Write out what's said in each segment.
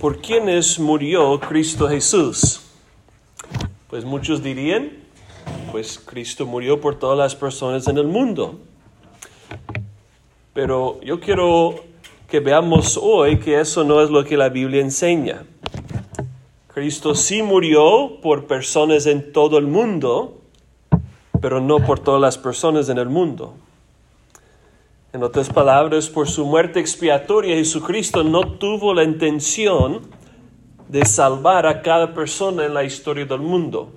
¿por quiénes murió Cristo Jesús? Pues muchos dirían, pues Cristo murió por todas las personas en el mundo. Pero yo quiero que veamos hoy que eso no es lo que la Biblia enseña. Cristo sí murió por personas en todo el mundo, pero no por todas las personas en el mundo. En otras palabras, por su muerte expiatoria, Jesucristo no tuvo la intención de salvar a cada persona en la historia del mundo.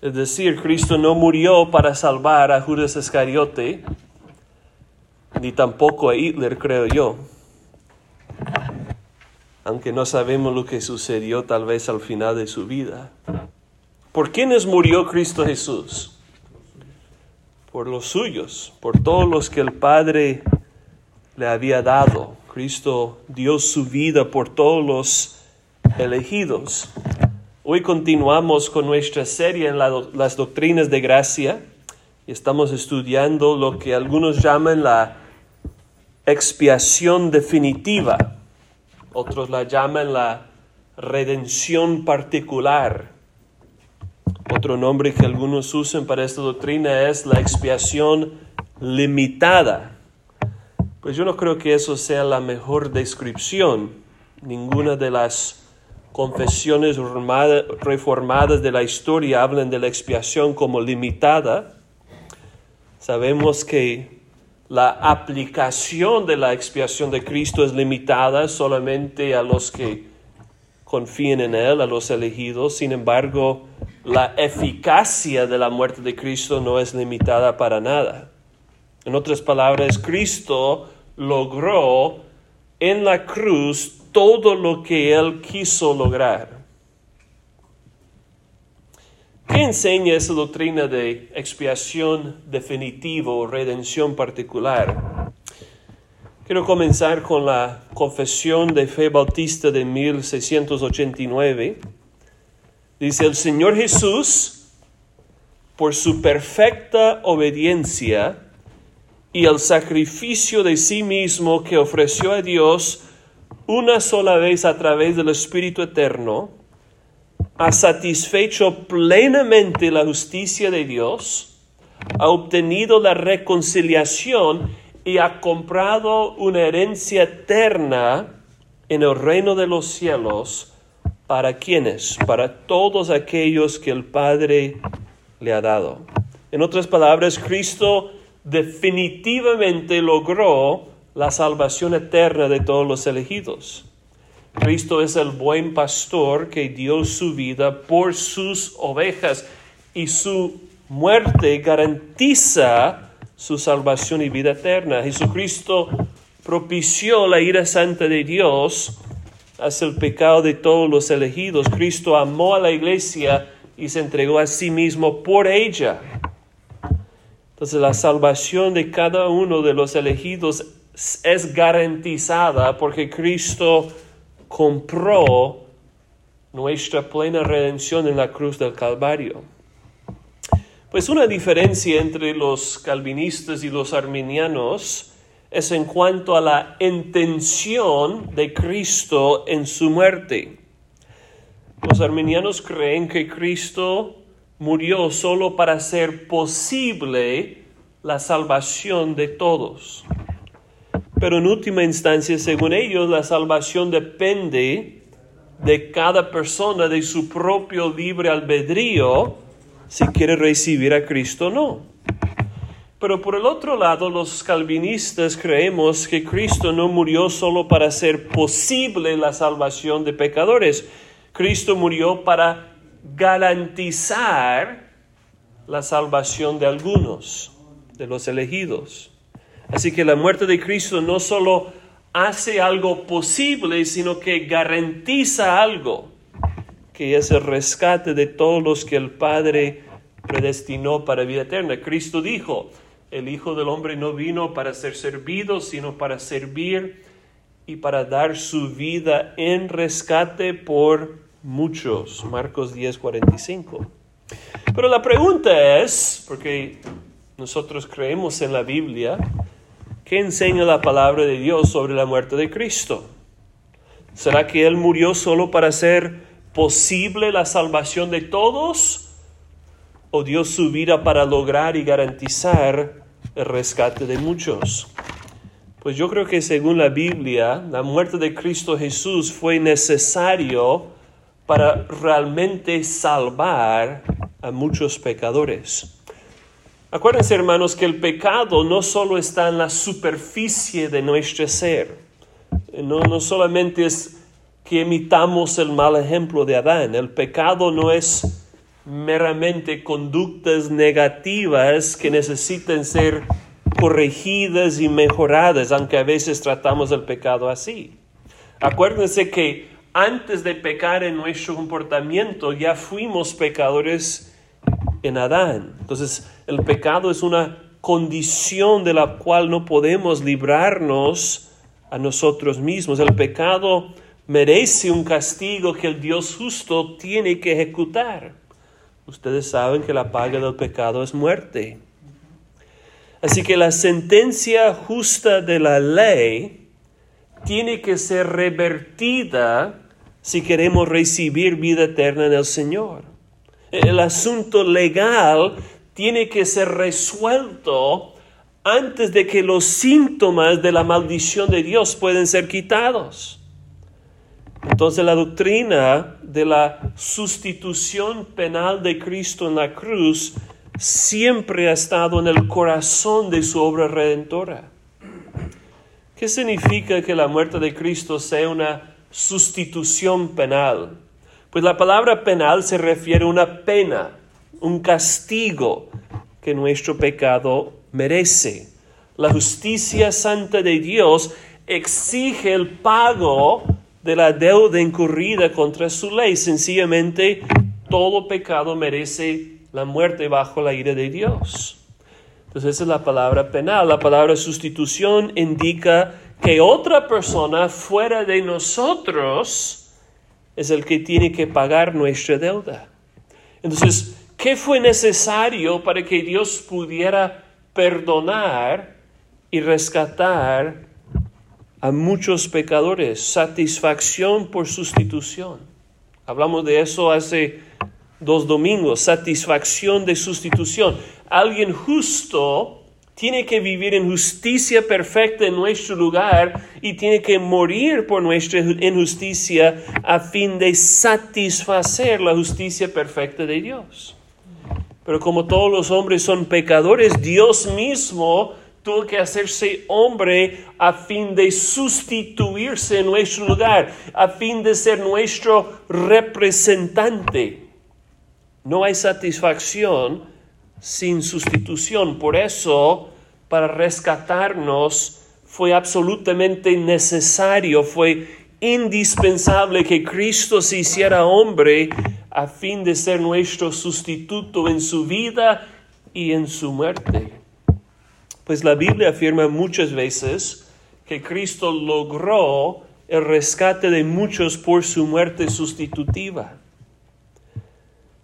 Es decir, Cristo no murió para salvar a Judas Iscariote, ni tampoco a Hitler, creo yo. Aunque no sabemos lo que sucedió tal vez al final de su vida. ¿Por quiénes murió Cristo Jesús? Por los suyos, por todos los que el Padre le había dado. Cristo dio su vida por todos los elegidos. Hoy continuamos con nuestra serie en las doctrinas de gracia y estamos estudiando lo que algunos llaman la expiación definitiva, otros la llaman la redención particular. Otro nombre que algunos usan para esta doctrina es la expiación limitada. Pues yo no creo que eso sea la mejor descripción. Ninguna de las confesiones reformadas de la historia hablan de la expiación como limitada. Sabemos que la aplicación de la expiación de Cristo es limitada solamente a los que confíen en Él, a los elegidos. Sin embargo, la eficacia de la muerte de Cristo no es limitada para nada. En otras palabras, Cristo logró en la cruz todo lo que Él quiso lograr. ¿Qué enseña esa doctrina de expiación definitiva o redención particular? Quiero comenzar con la confesión de fe bautista de 1689. Dice, el Señor Jesús, por su perfecta obediencia y el sacrificio de sí mismo que ofreció a Dios una sola vez a través del Espíritu Eterno, ha satisfecho plenamente la justicia de Dios, ha obtenido la reconciliación y ha comprado una herencia eterna en el reino de los cielos. ¿Para quienes? Para todos aquellos que el Padre le ha dado. En otras palabras, Cristo definitivamente logró la salvación eterna de todos los elegidos. Cristo es el buen pastor que dio su vida por sus ovejas y su muerte garantiza su salvación y vida eterna. Jesucristo propició la ira santa de Dios hacia el pecado de todos los elegidos. Cristo amó a la iglesia y se entregó a sí mismo por ella. Entonces la salvación de cada uno de los elegidos es garantizada porque Cristo compró nuestra plena redención en la cruz del Calvario. Pues una diferencia entre los calvinistas y los arminianos es en cuanto a la intención de Cristo en su muerte. Los arminianos creen que Cristo murió solo para hacer posible la salvación de todos. Pero en última instancia, según ellos, la salvación depende de cada persona, de su propio libre albedrío, si quiere recibir a Cristo no. Pero por el otro lado, los calvinistas creemos que Cristo no murió solo para hacer posible la salvación de pecadores. Cristo murió para garantizar la salvación de algunos, de los elegidos. Así que la muerte de Cristo no solo hace algo posible, sino que garantiza algo que es el rescate de todos los que el Padre predestinó para vida eterna. Cristo dijo, el Hijo del Hombre no vino para ser servido, sino para servir y para dar su vida en rescate por muchos. Marcos 10, 45. Pero la pregunta es, porque nosotros creemos en la Biblia, ¿qué enseña la palabra de Dios sobre la muerte de Cristo? ¿Será que Él murió solo para hacer posible la salvación de todos? ¿O dio su vida para lograr y garantizar el rescate de muchos? Pues yo creo que según la Biblia, la muerte de Cristo Jesús fue necesario para realmente salvar a muchos pecadores. Acuérdense, hermanos, que el pecado no solo está en la superficie de nuestro ser. No, no solamente es que imitamos el mal ejemplo de Adán. El pecado no es meramente conductas negativas que necesiten ser corregidas y mejoradas, aunque a veces tratamos el pecado así. Acuérdense que antes de pecar en nuestro comportamiento ya fuimos pecadores en Adán. Entonces, el pecado es una condición de la cual no podemos librarnos a nosotros mismos. El pecado merece un castigo que el Dios justo tiene que ejecutar. Ustedes saben que la paga del pecado es muerte. Así que la sentencia justa de la ley tiene que ser revertida si queremos recibir vida eterna en el Señor el asunto legal tiene que ser resuelto antes de que los síntomas de la maldición de Dios pueden ser quitados. Entonces la doctrina de la sustitución penal de Cristo en la cruz siempre ha estado en el corazón de su obra redentora. ¿Qué significa que la muerte de Cristo sea una sustitución penal? Pues la palabra penal se refiere a una pena, un castigo que nuestro pecado merece. La justicia santa de Dios exige el pago de la deuda incurrida contra su ley. Sencillamente, todo pecado merece la muerte bajo la ira de Dios. Entonces, esa es la palabra penal. La palabra sustitución indica que otra persona fuera de nosotros es el que tiene que pagar nuestra deuda. Entonces, ¿qué fue necesario para que Dios pudiera perdonar y rescatar a muchos pecadores? Satisfacción por sustitución. Hablamos de eso hace dos domingos, satisfacción de sustitución. Alguien justo tiene que vivir en justicia perfecta en nuestro lugar y tiene que morir por nuestra injusticia a fin de satisfacer la justicia perfecta de Dios. Pero como todos los hombres son pecadores, Dios mismo tuvo que hacerse hombre a fin de sustituirse en nuestro lugar, a fin de ser nuestro representante. No hay satisfacción sin sustitución. Por eso para rescatarnos fue absolutamente necesario, fue indispensable que Cristo se hiciera hombre a fin de ser nuestro sustituto en su vida y en su muerte. Pues la Biblia afirma muchas veces que Cristo logró el rescate de muchos por su muerte sustitutiva.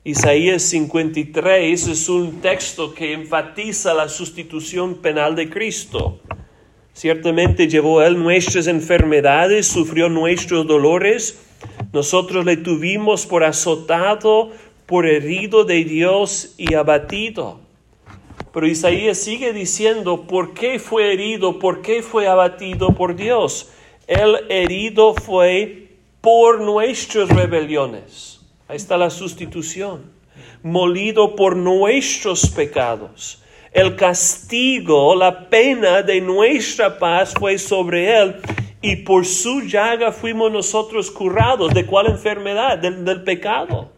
Isaías 53 es un texto que enfatiza la sustitución penal de Cristo. Ciertamente llevó él nuestras enfermedades, sufrió nuestros dolores. Nosotros le tuvimos por azotado, por herido de Dios y abatido. Pero Isaías sigue diciendo, ¿por qué fue herido? ¿Por qué fue abatido por Dios? El herido fue por nuestras rebeliones Ahí está la sustitución. Molido por nuestros pecados. El castigo, la pena de nuestra paz fue sobre él y por su llaga fuimos nosotros curados. ¿De cuál enfermedad? Del, del pecado.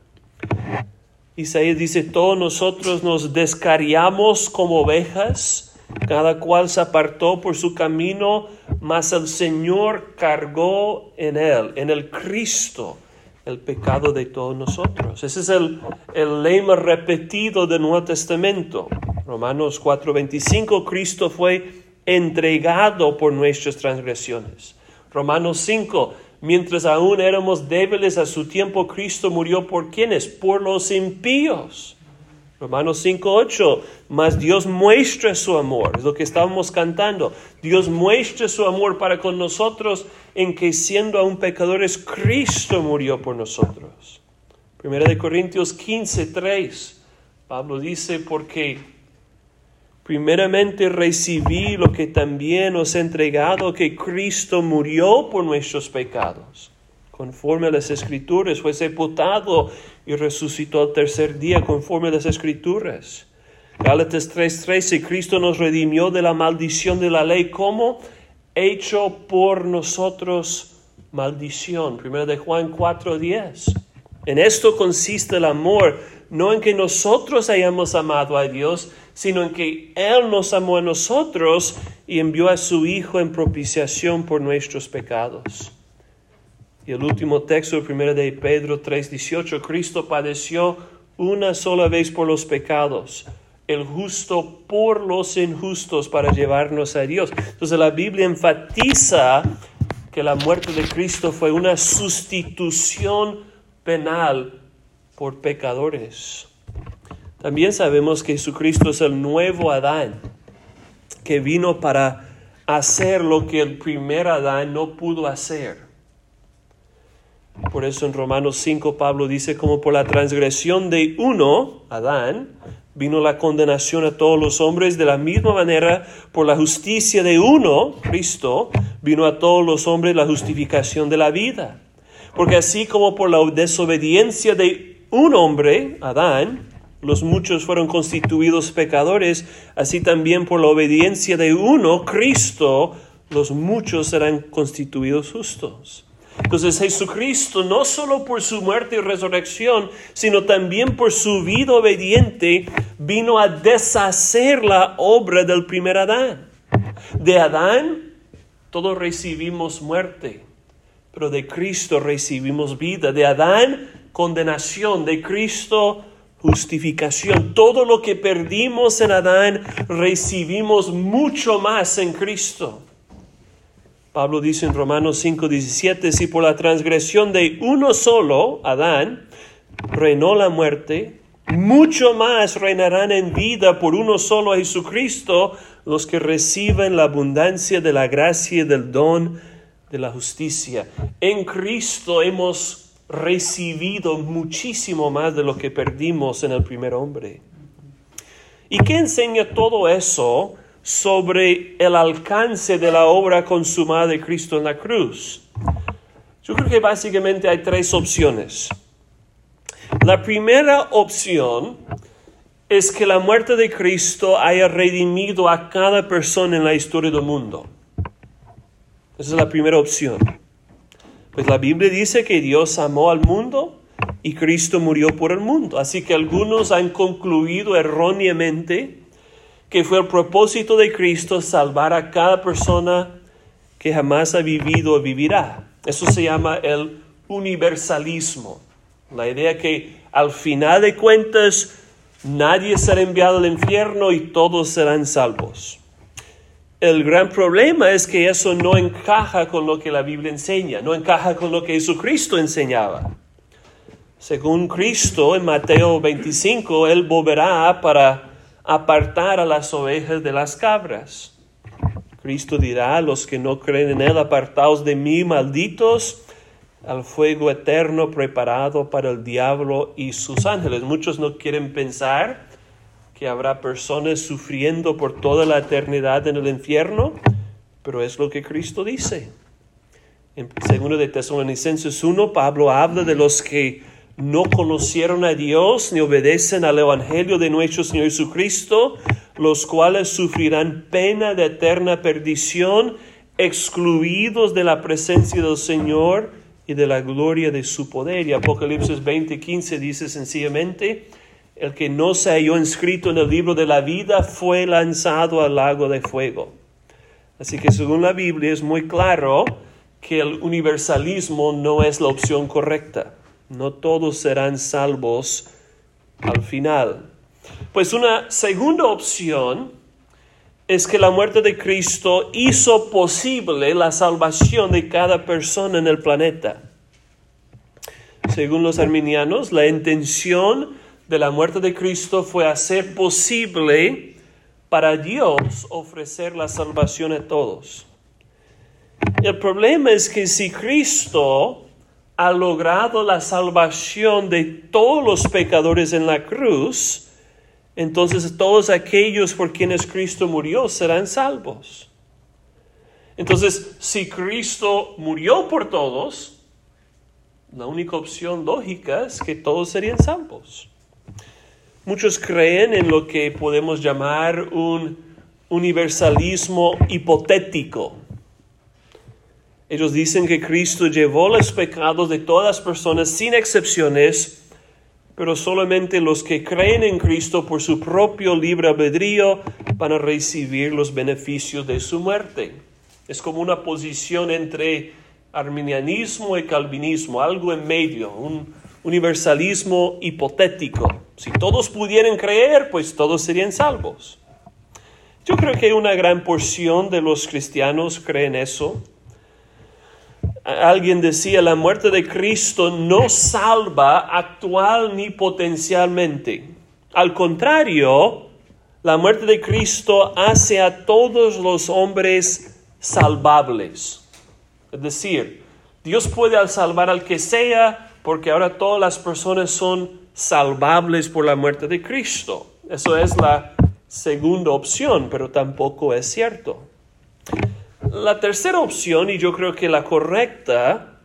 Isaías dice, todos nosotros nos descariamos como ovejas, cada cual se apartó por su camino, mas el Señor cargó en él, en el Cristo el pecado de todos nosotros. Ese es el, el lema repetido del Nuevo Testamento. Romanos 4:25, Cristo fue entregado por nuestras transgresiones. Romanos 5, mientras aún éramos débiles a su tiempo, Cristo murió por quienes? Por los impíos. Romanos 5.8, más Dios muestra su amor, es lo que estábamos cantando. Dios muestra su amor para con nosotros en que siendo aún pecadores, Cristo murió por nosotros. Primera de Corintios 15.3, Pablo dice, porque primeramente recibí lo que también os he entregado, que Cristo murió por nuestros pecados conforme a las escrituras, fue sepultado y resucitó al tercer día conforme a las escrituras. Gálatas 3:13, Cristo nos redimió de la maldición de la ley, como hecho por nosotros maldición. Primero de Juan 4:10. En esto consiste el amor, no en que nosotros hayamos amado a Dios, sino en que Él nos amó a nosotros y envió a su Hijo en propiciación por nuestros pecados. Y el último texto, primero de Pedro 3:18, Cristo padeció una sola vez por los pecados, el justo por los injustos para llevarnos a Dios. Entonces la Biblia enfatiza que la muerte de Cristo fue una sustitución penal por pecadores. También sabemos que Jesucristo es el nuevo Adán, que vino para hacer lo que el primer Adán no pudo hacer. Por eso en Romanos 5 Pablo dice, como por la transgresión de uno, Adán, vino la condenación a todos los hombres, de la misma manera, por la justicia de uno, Cristo, vino a todos los hombres la justificación de la vida. Porque así como por la desobediencia de un hombre, Adán, los muchos fueron constituidos pecadores, así también por la obediencia de uno, Cristo, los muchos serán constituidos justos. Entonces Jesucristo, no solo por su muerte y resurrección, sino también por su vida obediente, vino a deshacer la obra del primer Adán. De Adán todos recibimos muerte, pero de Cristo recibimos vida. De Adán condenación, de Cristo justificación. Todo lo que perdimos en Adán recibimos mucho más en Cristo. Pablo dice en Romanos 5:17, si por la transgresión de uno solo, Adán, reinó la muerte, mucho más reinarán en vida por uno solo Jesucristo los que reciben la abundancia de la gracia y del don de la justicia. En Cristo hemos recibido muchísimo más de lo que perdimos en el primer hombre. ¿Y qué enseña todo eso? sobre el alcance de la obra consumada de Cristo en la cruz. Yo creo que básicamente hay tres opciones. La primera opción es que la muerte de Cristo haya redimido a cada persona en la historia del mundo. Esa es la primera opción. Pues la Biblia dice que Dios amó al mundo y Cristo murió por el mundo. Así que algunos han concluido erróneamente que fue el propósito de Cristo salvar a cada persona que jamás ha vivido o vivirá. Eso se llama el universalismo. La idea que al final de cuentas nadie será enviado al infierno y todos serán salvos. El gran problema es que eso no encaja con lo que la Biblia enseña, no encaja con lo que Jesucristo enseñaba. Según Cristo en Mateo 25, Él volverá para apartar a las ovejas de las cabras. Cristo dirá los que no creen en Él, apartaos de mí, malditos, al fuego eterno preparado para el diablo y sus ángeles. Muchos no quieren pensar que habrá personas sufriendo por toda la eternidad en el infierno, pero es lo que Cristo dice. En segundo de Tesalonicenses 1, Pablo habla de los que no conocieron a Dios ni obedecen al Evangelio de nuestro Señor Jesucristo, los cuales sufrirán pena de eterna perdición, excluidos de la presencia del Señor y de la gloria de su poder. Y Apocalipsis 20:15 dice sencillamente, el que no se halló inscrito en el libro de la vida fue lanzado al lago de fuego. Así que según la Biblia es muy claro que el universalismo no es la opción correcta no todos serán salvos al final. Pues una segunda opción es que la muerte de Cristo hizo posible la salvación de cada persona en el planeta. Según los arminianos, la intención de la muerte de Cristo fue hacer posible para Dios ofrecer la salvación a todos. El problema es que si Cristo ha logrado la salvación de todos los pecadores en la cruz, entonces todos aquellos por quienes Cristo murió serán salvos. Entonces, si Cristo murió por todos, la única opción lógica es que todos serían salvos. Muchos creen en lo que podemos llamar un universalismo hipotético. Ellos dicen que Cristo llevó los pecados de todas las personas sin excepciones, pero solamente los que creen en Cristo por su propio libre albedrío van a recibir los beneficios de su muerte. Es como una posición entre arminianismo y calvinismo, algo en medio, un universalismo hipotético. Si todos pudieran creer, pues todos serían salvos. Yo creo que una gran porción de los cristianos creen eso. Alguien decía, la muerte de Cristo no salva actual ni potencialmente. Al contrario, la muerte de Cristo hace a todos los hombres salvables. Es decir, Dios puede salvar al que sea porque ahora todas las personas son salvables por la muerte de Cristo. Eso es la segunda opción, pero tampoco es cierto. La tercera opción, y yo creo que la correcta,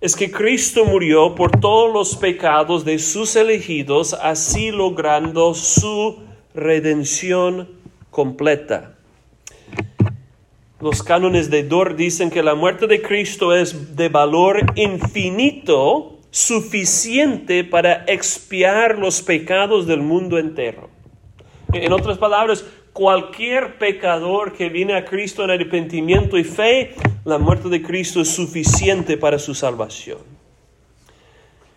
es que Cristo murió por todos los pecados de sus elegidos, así logrando su redención completa. Los cánones de Dor dicen que la muerte de Cristo es de valor infinito suficiente para expiar los pecados del mundo entero. En otras palabras, cualquier pecador que viene a Cristo en arrepentimiento y fe, la muerte de Cristo es suficiente para su salvación.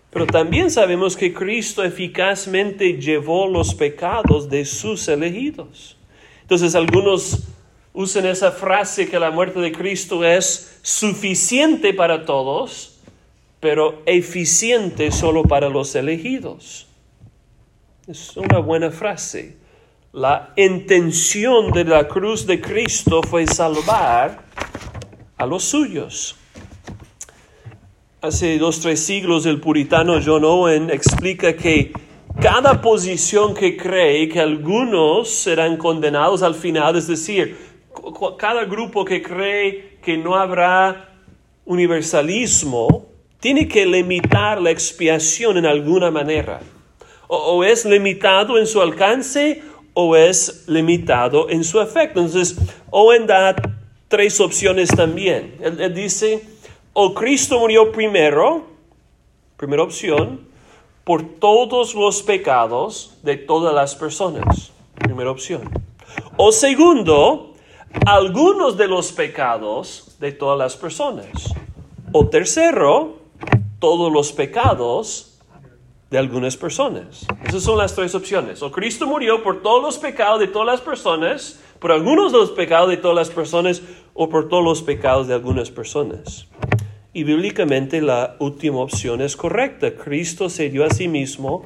Pero también sabemos que Cristo eficazmente llevó los pecados de sus elegidos. Entonces algunos usan esa frase que la muerte de Cristo es suficiente para todos, pero eficiente solo para los elegidos. Es una buena frase. La intención de la cruz de Cristo fue salvar a los suyos. Hace dos, tres siglos el puritano John Owen explica que cada posición que cree que algunos serán condenados al final, es decir, cada grupo que cree que no habrá universalismo, tiene que limitar la expiación en alguna manera. O, es limitado en su alcance o es limitado en su efecto. Entonces, Owen da tres opciones también. Él, dice, o Cristo murió primero, primera opción, por todos los pecados de todas las personas. Primera opción. O segundo, algunos de los pecados de todas las personas. O tercero, todos los pecados de algunas personas. Esas son las tres opciones. O Cristo murió por todos los pecados de todas las personas, por algunos de los pecados de todas las personas, o por todos los pecados de algunas personas. Y bíblicamente la última opción es correcta. Cristo se dio a sí mismo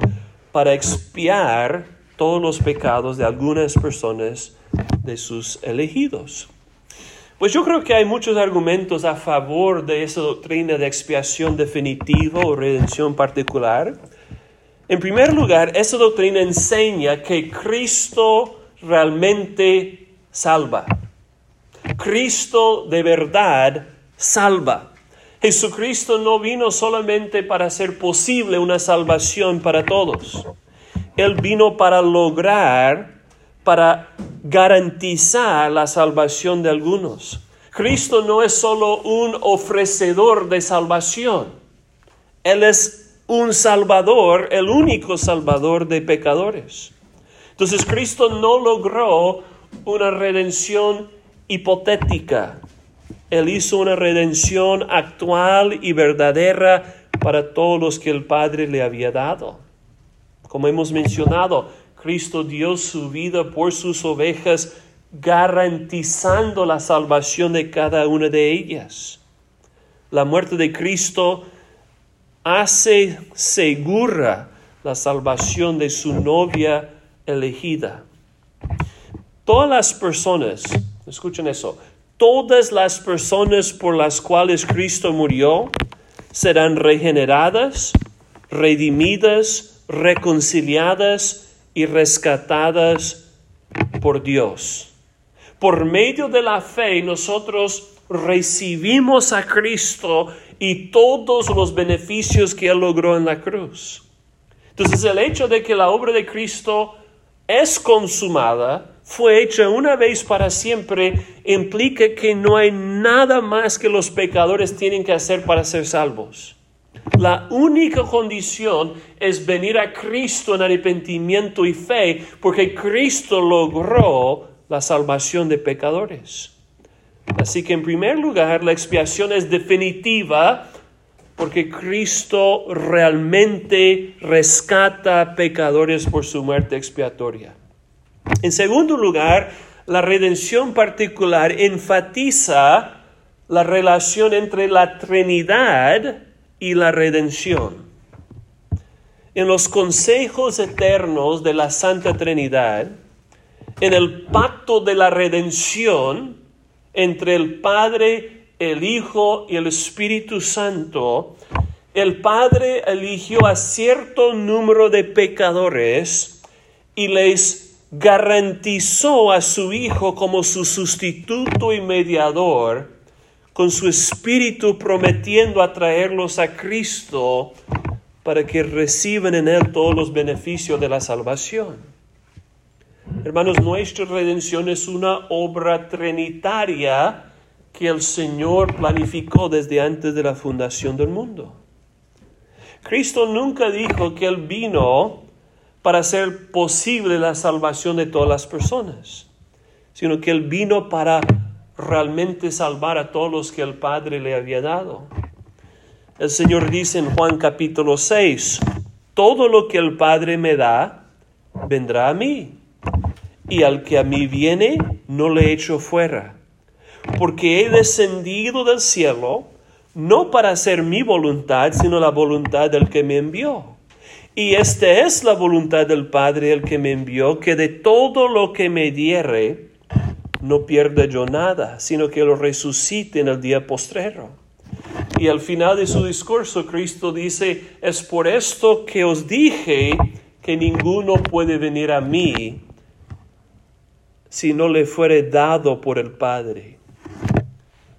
para expiar todos los pecados de algunas personas de sus elegidos. Pues yo creo que hay muchos argumentos a favor de esa doctrina de expiación definitiva o redención particular. En primer lugar, esa doctrina enseña que Cristo realmente salva. Cristo de verdad salva. Jesucristo no vino solamente para hacer posible una salvación para todos. Él vino para lograr, para garantizar la salvación de algunos. Cristo no es solo un ofrecedor de salvación. Él es un salvador, el único salvador de pecadores. Entonces Cristo no logró una redención hipotética. Él hizo una redención actual y verdadera para todos los que el Padre le había dado. Como hemos mencionado, Cristo dio su vida por sus ovejas, garantizando la salvación de cada una de ellas. La muerte de Cristo hace segura la salvación de su novia elegida. Todas las personas, escuchen eso, todas las personas por las cuales Cristo murió serán regeneradas, redimidas, reconciliadas y rescatadas por Dios. Por medio de la fe nosotros recibimos a Cristo y todos los beneficios que Él logró en la cruz. Entonces el hecho de que la obra de Cristo es consumada, fue hecha una vez para siempre, implica que no hay nada más que los pecadores tienen que hacer para ser salvos. La única condición es venir a Cristo en arrepentimiento y fe, porque Cristo logró la salvación de pecadores. Así que en primer lugar, la expiación es definitiva porque Cristo realmente rescata pecadores por su muerte expiatoria. En segundo lugar, la redención particular enfatiza la relación entre la Trinidad y la redención. En los consejos eternos de la Santa Trinidad, en el pacto de la redención entre el Padre, el Hijo y el Espíritu Santo, el Padre eligió a cierto número de pecadores y les garantizó a su Hijo como su sustituto y mediador, con su Espíritu prometiendo atraerlos a Cristo para que reciban en Él todos los beneficios de la salvación. Hermanos, nuestra redención es una obra trinitaria que el Señor planificó desde antes de la fundación del mundo. Cristo nunca dijo que Él vino para hacer posible la salvación de todas las personas, sino que Él vino para realmente salvar a todos los que el Padre le había dado. El Señor dice en Juan capítulo 6, todo lo que el Padre me da, vendrá a mí y al que a mí viene no le echo fuera, porque he descendido del cielo no para hacer mi voluntad, sino la voluntad del que me envió. Y esta es la voluntad del Padre el que me envió, que de todo lo que me diere, no pierda yo nada, sino que lo resucite en el día postrero. Y al final de su discurso, Cristo dice, es por esto que os dije que ninguno puede venir a mí si no le fuere dado por el Padre.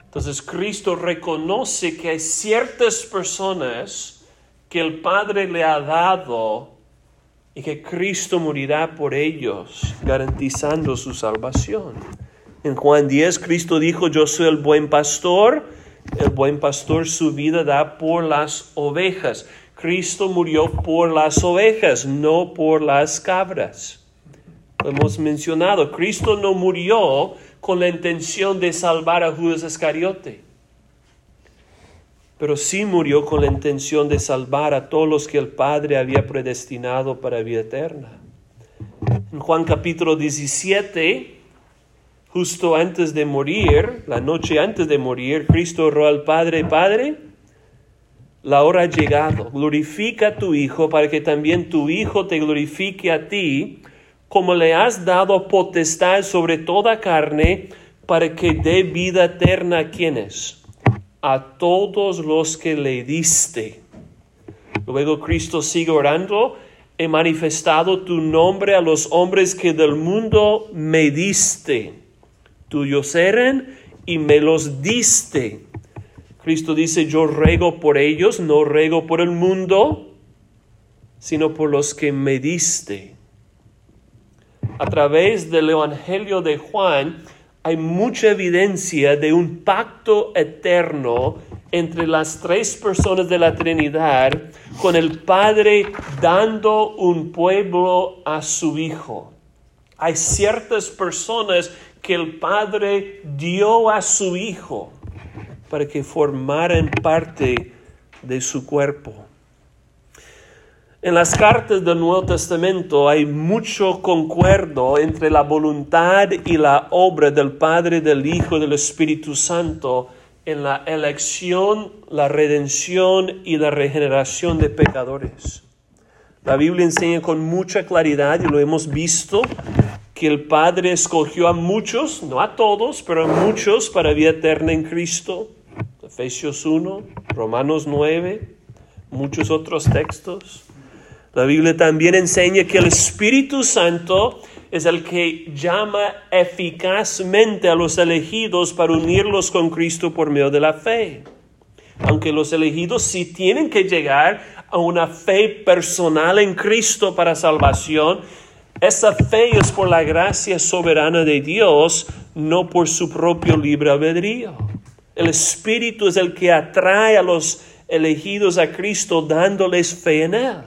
Entonces Cristo reconoce que hay ciertas personas que el Padre le ha dado y que Cristo morirá por ellos, garantizando su salvación. En Juan 10, Cristo dijo, yo soy el buen pastor, el buen pastor su vida da por las ovejas. Cristo murió por las ovejas, no por las cabras hemos mencionado, Cristo no murió con la intención de salvar a Judas Iscariote, pero sí murió con la intención de salvar a todos los que el Padre había predestinado para vida eterna. En Juan capítulo 17, justo antes de morir, la noche antes de morir, Cristo oró al Padre, Padre, la hora ha llegado, glorifica a tu Hijo para que también tu Hijo te glorifique a ti como le has dado potestad sobre toda carne, para que dé vida eterna a quienes? A todos los que le diste. Luego Cristo sigue orando, he manifestado tu nombre a los hombres que del mundo me diste. Tuyos eran y me los diste. Cristo dice, yo rego por ellos, no rego por el mundo, sino por los que me diste a través del Evangelio de Juan hay mucha evidencia de un pacto eterno entre las tres personas de la Trinidad con el Padre dando un pueblo a su Hijo. Hay ciertas personas que el Padre dio a su Hijo para que formaran parte de su cuerpo. En las cartas del Nuevo Testamento hay mucho concuerdo entre la voluntad y la obra del Padre, del Hijo y del Espíritu Santo en la elección, la redención y la regeneración de pecadores. La Biblia enseña con mucha claridad, y lo hemos visto, que el Padre escogió a muchos, no a todos, pero a muchos para vida eterna en Cristo. Efesios 1, Romanos 9, muchos otros textos. La Biblia también enseña que el Espíritu Santo es el que llama eficazmente a los elegidos para unirlos con Cristo por medio de la fe. Aunque los elegidos sí tienen que llegar a una fe personal en Cristo para salvación, esa fe es por la gracia soberana de Dios, no por su propio libre albedrío. El Espíritu es el que atrae a los elegidos a Cristo dándoles fe en Él.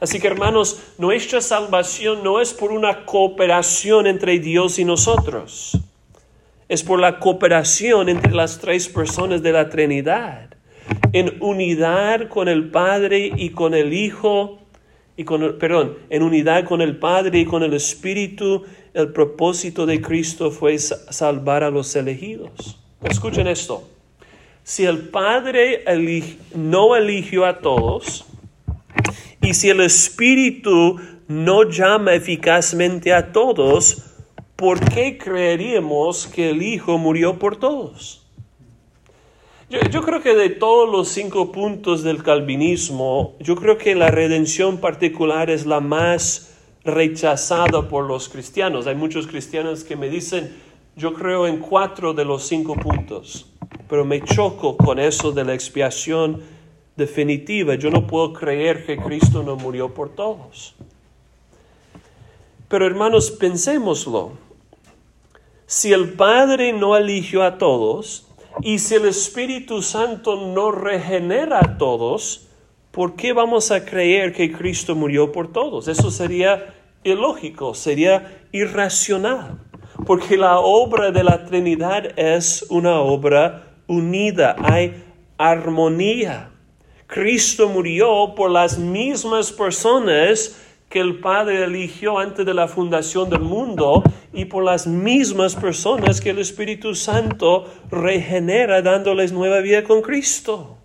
Así que hermanos, nuestra salvación no es por una cooperación entre Dios y nosotros, es por la cooperación entre las tres personas de la Trinidad en unidad con el Padre y con el Hijo, y con perdón, en unidad con el Padre y con el Espíritu, el propósito de Cristo fue salvar a los elegidos. Escuchen esto. Si el Padre no eligió a todos, y si el Espíritu no llama eficazmente a todos, ¿por qué creeríamos que el Hijo murió por todos? Yo, creo que de todos los cinco puntos del calvinismo, yo creo que la redención particular es la más rechazada por los cristianos. Hay muchos cristianos que me dicen, yo creo en cuatro de los cinco puntos, pero me choco con eso de la expiación definitiva. Yo no puedo creer que Cristo no murió por todos. Pero hermanos, pensémoslo. Si el Padre no eligió a todos, y si el Espíritu Santo no regenera a todos, ¿por qué vamos a creer que Cristo murió por todos? Eso sería ilógico, sería irracional, porque la obra de la Trinidad es una obra unida, hay armonía. Cristo murió por las mismas personas que el Padre eligió antes de la fundación del mundo y por las mismas personas que el Espíritu Santo regenera dándoles nueva vida con Cristo.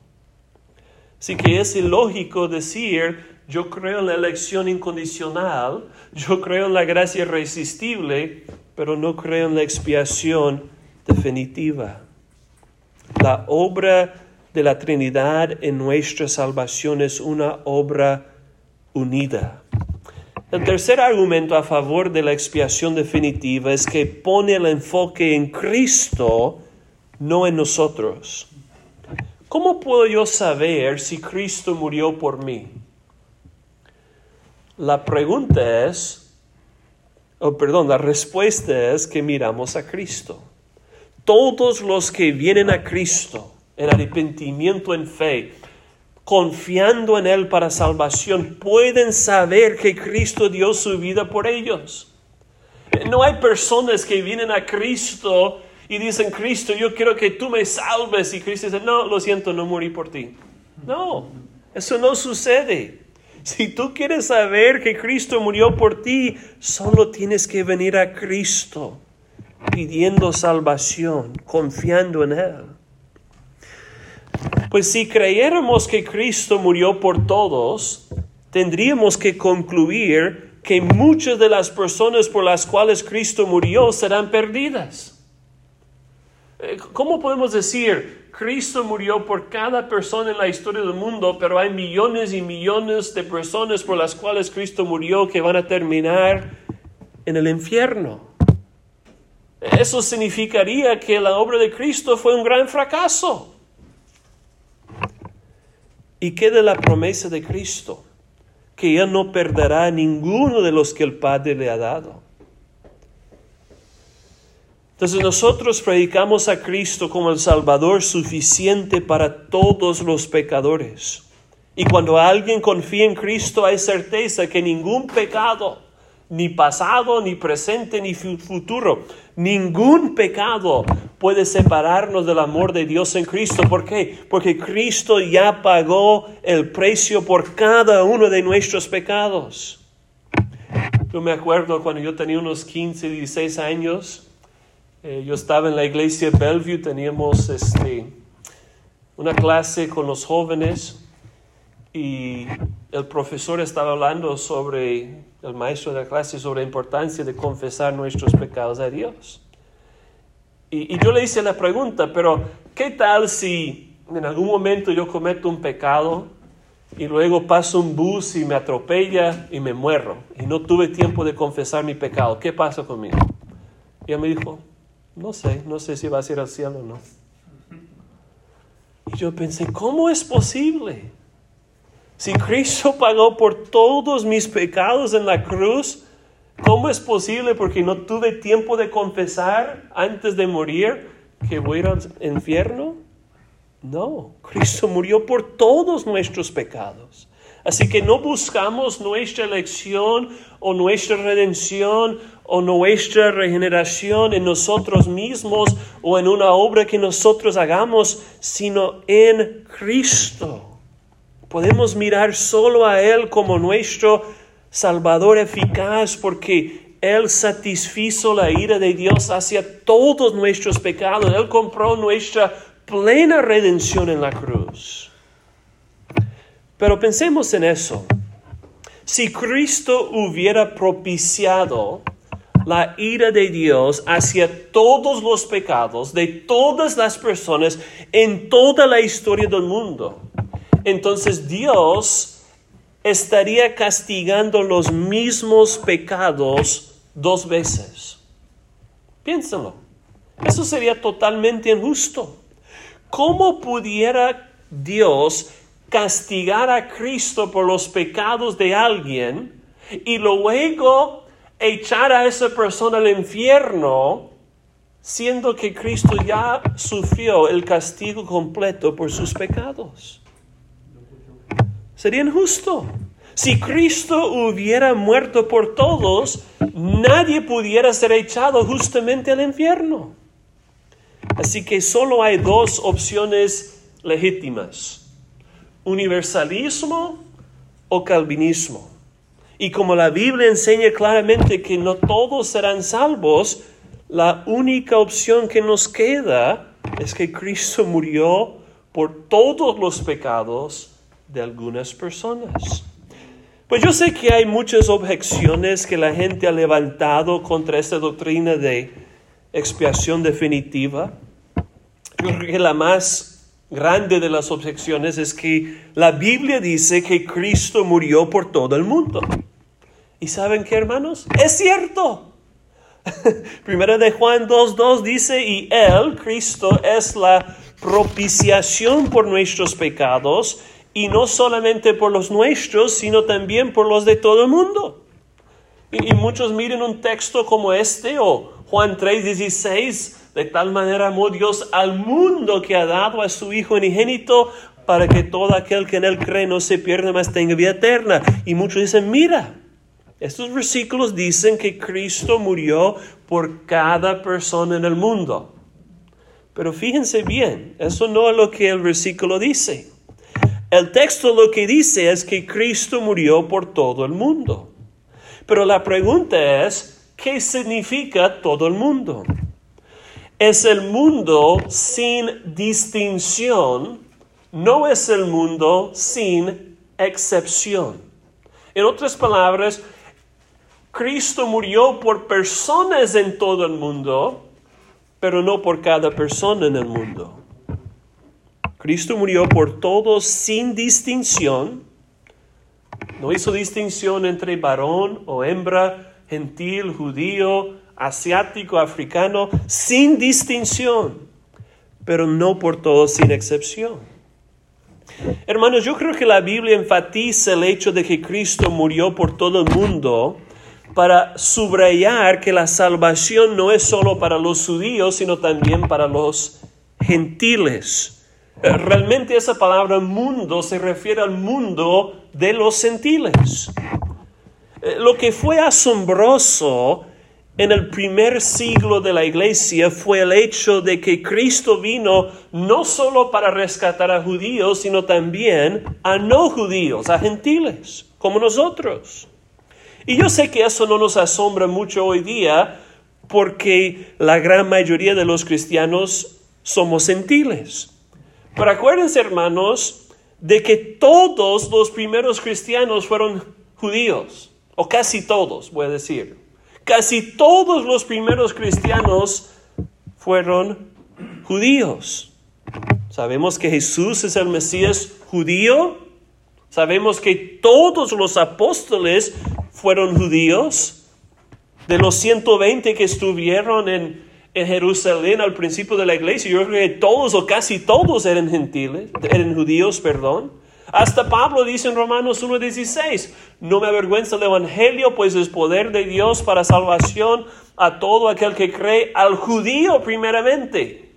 Así que es ilógico decir, yo creo en la elección incondicional, yo creo en la gracia irresistible, pero no creo en la expiación definitiva. La obra de la Trinidad en nuestra salvación es una obra unida. El tercer argumento a favor de la expiación definitiva es que pone el enfoque en Cristo, no en nosotros. ¿Cómo puedo yo saber si Cristo murió por mí? La pregunta es, o perdón, la respuesta es que miramos a Cristo. Todos los que vienen a Cristo en arrepentimiento en fe, confiando en Él para salvación, pueden saber que Cristo dio su vida por ellos. No hay personas que vienen a Cristo y dicen, Cristo, yo quiero que tú me salves. Y Cristo dice, no, lo siento, no morí por ti. No, eso no sucede. Si tú quieres saber que Cristo murió por ti, solo tienes que venir a Cristo pidiendo salvación, confiando en Él. Pues si creyéramos que Cristo murió por todos, tendríamos que concluir que muchas de las personas por las cuales Cristo murió serán perdidas. Eh, ¿Cómo podemos decir, Cristo murió por cada persona en la historia del mundo, pero hay millones y millones de personas por las cuales Cristo murió que van a terminar en el infierno? Eso significaría que la obra de Cristo fue un gran fracaso. ¿Y qué de la promesa de Cristo? Que ya no perderá ninguno de los que el Padre le ha dado. Entonces nosotros predicamos a Cristo como el Salvador suficiente para todos los pecadores. Y cuando alguien confía en Cristo hay certeza que ningún pecado, ni pasado, ni presente, ni futuro, ningún pecado puede separarnos del amor de Dios en Cristo. ¿Por qué? Porque Cristo ya pagó el precio por cada uno de nuestros pecados. Yo me acuerdo cuando yo tenía unos 15, 16 años, eh, yo estaba en la iglesia Bellevue, teníamos este, una clase con los jóvenes y el profesor estaba hablando sobre, el maestro de la clase, sobre la importancia de confesar nuestros pecados a Dios. Y, yo le hice la pregunta, pero ¿qué tal si en algún momento yo cometo un pecado y luego paso un bus y me atropella y me muero y no tuve tiempo de confesar mi pecado? ¿Qué pasa conmigo? Y ella me dijo, no sé, no sé si va a ir al cielo o no. Y yo pensé, ¿cómo es posible? Si Cristo pagó por todos mis pecados en la cruz, ¿cómo es posible porque no tuve tiempo de confesar antes de morir que voy a ir al infierno? No, Cristo murió por todos nuestros pecados. Así que no buscamos nuestra elección o nuestra redención o nuestra regeneración en nosotros mismos o en una obra que nosotros hagamos, sino en Cristo. Podemos mirar solo a Él como nuestro Salvador eficaz porque Él satisfizo la ira de Dios hacia todos nuestros pecados. Él compró nuestra plena redención en la cruz. Pero pensemos en eso. Si Cristo hubiera propiciado la ira de Dios hacia todos los pecados de todas las personas en toda la historia del mundo, entonces Dios estaría castigando los mismos pecados dos veces. Piénsalo. Eso sería totalmente injusto. ¿Cómo pudiera Dios castigar a Cristo por los pecados de alguien y luego echar a esa persona al infierno, siendo que Cristo ya sufrió el castigo completo por sus pecados? Sería injusto. Si Cristo hubiera muerto por todos, nadie pudiera ser echado justamente al infierno. Así que solo hay dos opciones legítimas universalismo o calvinismo. Y como la Biblia enseña claramente que no todos serán salvos, la única opción que nos queda es que Cristo murió por todos los pecados de algunas personas. Pues yo sé que hay muchas objeciones que la gente ha levantado contra esta doctrina de expiación definitiva. Yo creo que la más grande de las objeciones es que la Biblia dice que Cristo murió por todo el mundo. ¿Y saben qué, hermanos? Es cierto. Primera de Juan 2.2 dice, y Él, Cristo, es la propiciación por nuestros pecados, y no solamente por los nuestros, sino también por los de todo el mundo. Y, muchos miren un texto como este, o Juan 3.16, de tal manera amó Dios al mundo que ha dado a su Hijo unigénito para que todo aquel que en él cree no se pierda, más tenga vida eterna. Y muchos dicen, mira, estos versículos dicen que Cristo murió por cada persona en el mundo. Pero fíjense bien, eso no es lo que el versículo dice. El texto lo que dice es que Cristo murió por todo el mundo. Pero la pregunta es, ¿qué significa todo el mundo? es el mundo sin distinción, no es el mundo sin excepción. En otras palabras, Cristo murió por personas en todo el mundo, pero no por cada persona en el mundo. Cristo murió por todos sin distinción. No hizo distinción entre varón o hembra, gentil, judío, asiático, africano, sin distinción, pero no por todos sin excepción. Hermanos, yo creo que la Biblia enfatiza el hecho de que Cristo murió por todo el mundo para subrayar que la salvación no es solo para los judíos, sino también para los gentiles. Realmente esa palabra mundo se refiere al mundo de los gentiles. Eh, lo que fue asombroso en el primer siglo de la iglesia fue el hecho de que Cristo vino no solo para rescatar a judíos, sino también a no judíos, a gentiles, como nosotros. Y yo sé que eso no nos asombra mucho hoy día porque la gran mayoría de los cristianos somos gentiles. Pero acuérdense, hermanos, de que todos los primeros cristianos fueron judíos, o casi todos, voy a decir. Casi todos los primeros cristianos fueron judíos. Sabemos que Jesús es el Mesías judío. Sabemos que todos los apóstoles fueron judíos. De los 120 que estuvieron en, en Jerusalén al principio de la iglesia, yo creo que todos o casi todos eran gentiles, eran judíos, perdón. Hasta Pablo dice en Romanos 1.16, no me avergüenza el Evangelio, pues es poder de Dios para salvación a todo aquel que cree, al judío primeramente,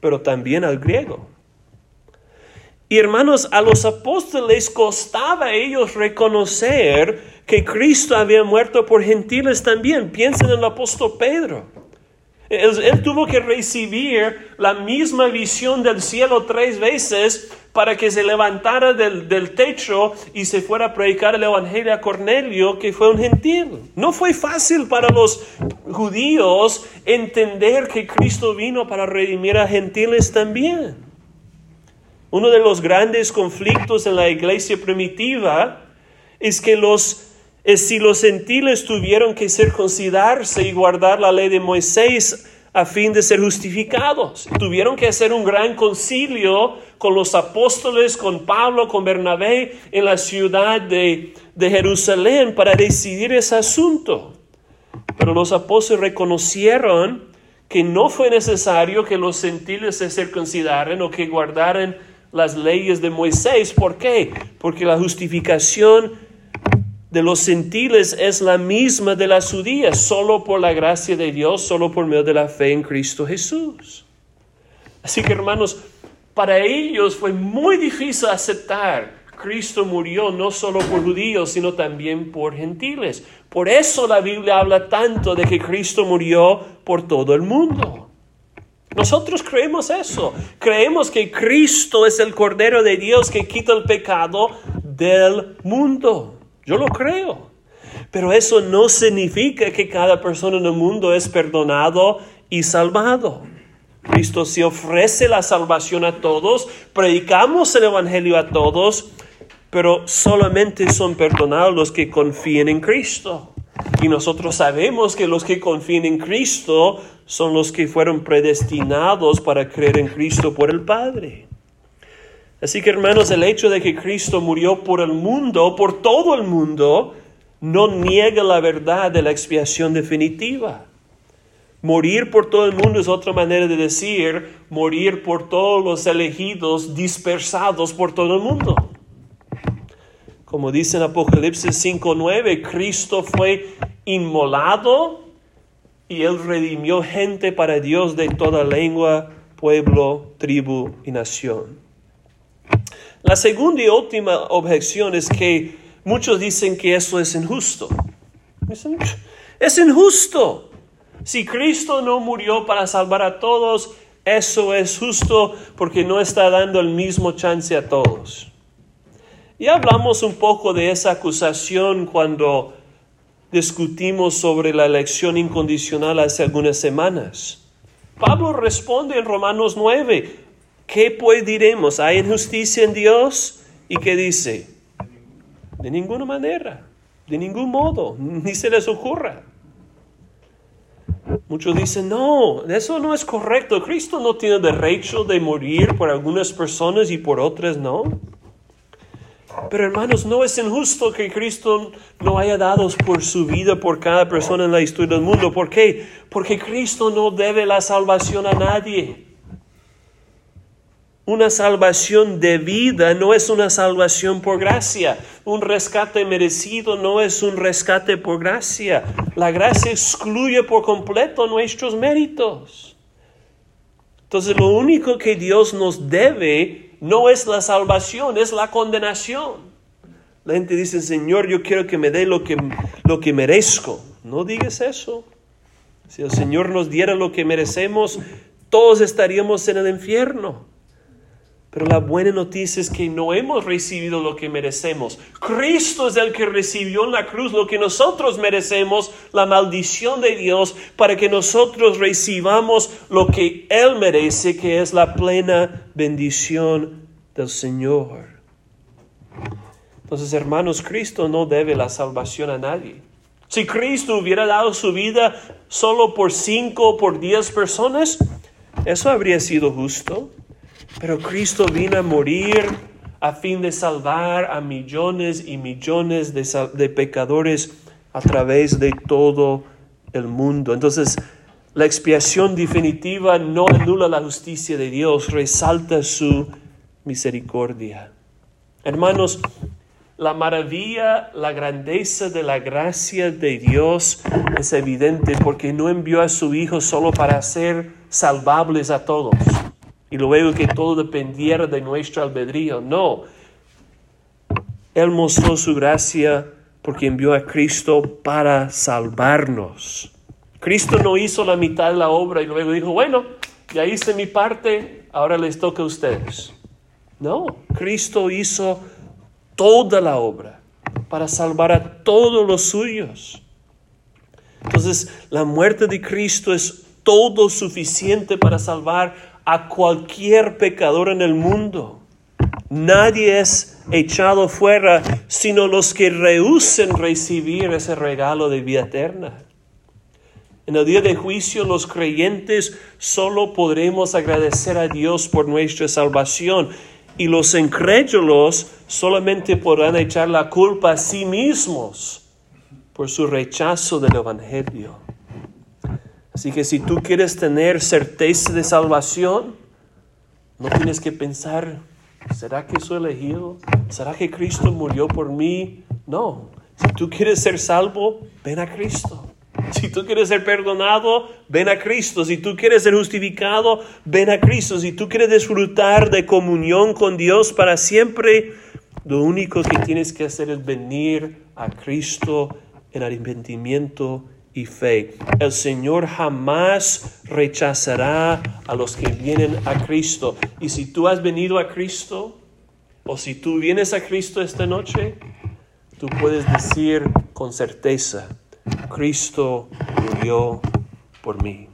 pero también al griego. Y hermanos, a los apóstoles costaba a ellos reconocer que Cristo había muerto por gentiles también. Piensen en el apóstol Pedro. Él, tuvo que recibir la misma visión del cielo tres veces para que se levantara del, del, techo y se fuera a predicar el Evangelio a Cornelio, que fue un gentil. No fue fácil para los judíos entender que Cristo vino para redimir a gentiles también. Uno de los grandes conflictos en la iglesia primitiva es que los es si los gentiles tuvieron que circuncidarse y guardar la ley de Moisés a fin de ser justificados. Tuvieron que hacer un gran concilio con los apóstoles, con Pablo, con Bernabé en la ciudad de, de Jerusalén para decidir ese asunto. Pero los apóstoles reconocieron que no fue necesario que los gentiles se circuncidaran o que guardaran las leyes de Moisés. ¿Por qué? Porque la justificación de los gentiles es la misma de las judías, solo por la gracia de Dios, solo por medio de la fe en Cristo Jesús. Así que hermanos, para ellos fue muy difícil aceptar Cristo murió no solo por judíos, sino también por gentiles. Por eso la Biblia habla tanto de que Cristo murió por todo el mundo. Nosotros creemos eso. Creemos que Cristo es el Cordero de Dios que quita el pecado del mundo. Yo lo creo. Pero eso no significa que cada persona en el mundo es perdonado y salvado. Cristo se ofrece la salvación a todos, predicamos el Evangelio a todos, pero solamente son perdonados los que confían en Cristo. Y nosotros sabemos que los que confían en Cristo son los que fueron predestinados para creer en Cristo por el Padre. Así que hermanos, el hecho de que Cristo murió por el mundo, por todo el mundo, no niega la verdad de la expiación definitiva. Morir por todo el mundo es otra manera de decir morir por todos los elegidos dispersados por todo el mundo. Como dice en Apocalipsis 5.9, Cristo fue inmolado y él redimió gente para Dios de toda lengua, pueblo, tribu y nación. La segunda y última objeción es que muchos dicen que eso es injusto. Es injusto. Si Cristo no murió para salvar a todos, eso es justo porque no está dando el mismo chance a todos. Y hablamos un poco de esa acusación cuando discutimos sobre la elección incondicional hace algunas semanas. Pablo responde en Romanos 9, ¿Qué pues diremos? ¿Hay injusticia en Dios? ¿Y qué dice? De ninguna manera, de ningún modo, ni se les ocurra. Muchos dicen, no, eso no es correcto. Cristo no tiene derecho de morir por algunas personas y por otras no. Pero hermanos, no es injusto que Cristo no haya dado por su vida por cada persona en la historia del mundo. ¿Por qué? Porque Cristo no debe la salvación a nadie. Una salvación de vida no es una salvación por gracia. Un rescate merecido no es un rescate por gracia. La gracia excluye por completo nuestros méritos. Entonces lo único que Dios nos debe no es la salvación, es la condenación. La gente dice, Señor, yo quiero que me dé lo que, lo que merezco. No digas eso. Si el Señor nos diera lo que merecemos, todos estaríamos en el infierno. Pero la buena noticia es que no hemos recibido lo que merecemos. Cristo es el que recibió en la cruz lo que nosotros merecemos, la maldición de Dios, para que nosotros recibamos lo que Él merece, que es la plena bendición del Señor. Entonces, hermanos, Cristo no debe la salvación a nadie. Si Cristo hubiera dado su vida solo por cinco o por diez personas, eso habría sido justo. Pero Cristo vino a morir a fin de salvar a millones y millones de, pecadores a través de todo el mundo. Entonces, la expiación definitiva no anula la justicia de Dios, resalta su misericordia. Hermanos, la maravilla, la grandeza de la gracia de Dios es evidente porque no envió a su Hijo solo para ser salvables a todos y luego que todo dependiera de nuestro albedrío. No. Él mostró su gracia porque envió a Cristo para salvarnos. Cristo no hizo la mitad de la obra y luego dijo, bueno, ya hice mi parte, ahora les toca a ustedes. No, Cristo hizo toda la obra para salvar a todos los suyos. Entonces, la muerte de Cristo es todo suficiente para salvar a cualquier pecador en el mundo. Nadie es echado fuera, sino los que rehúsen recibir ese regalo de vida eterna. En el día de juicio los creyentes solo podremos agradecer a Dios por nuestra salvación y los incrédulos solamente podrán echar la culpa a sí mismos por su rechazo del Evangelio. Así que si tú quieres tener certeza de salvación, no tienes que pensar, ¿será que soy elegido? ¿Será que Cristo murió por mí? No, si tú quieres ser salvo, ven a Cristo. Si tú quieres ser perdonado, ven a Cristo. Si tú quieres ser justificado, ven a Cristo. Si tú quieres disfrutar de comunión con Dios para siempre, lo único que tienes que hacer es venir a Cristo en arrepentimiento y fe. El Señor jamás rechazará a los que vienen a Cristo. Y si tú has venido a Cristo, o si tú vienes a Cristo esta noche, tú puedes decir con certeza, Cristo murió por mí.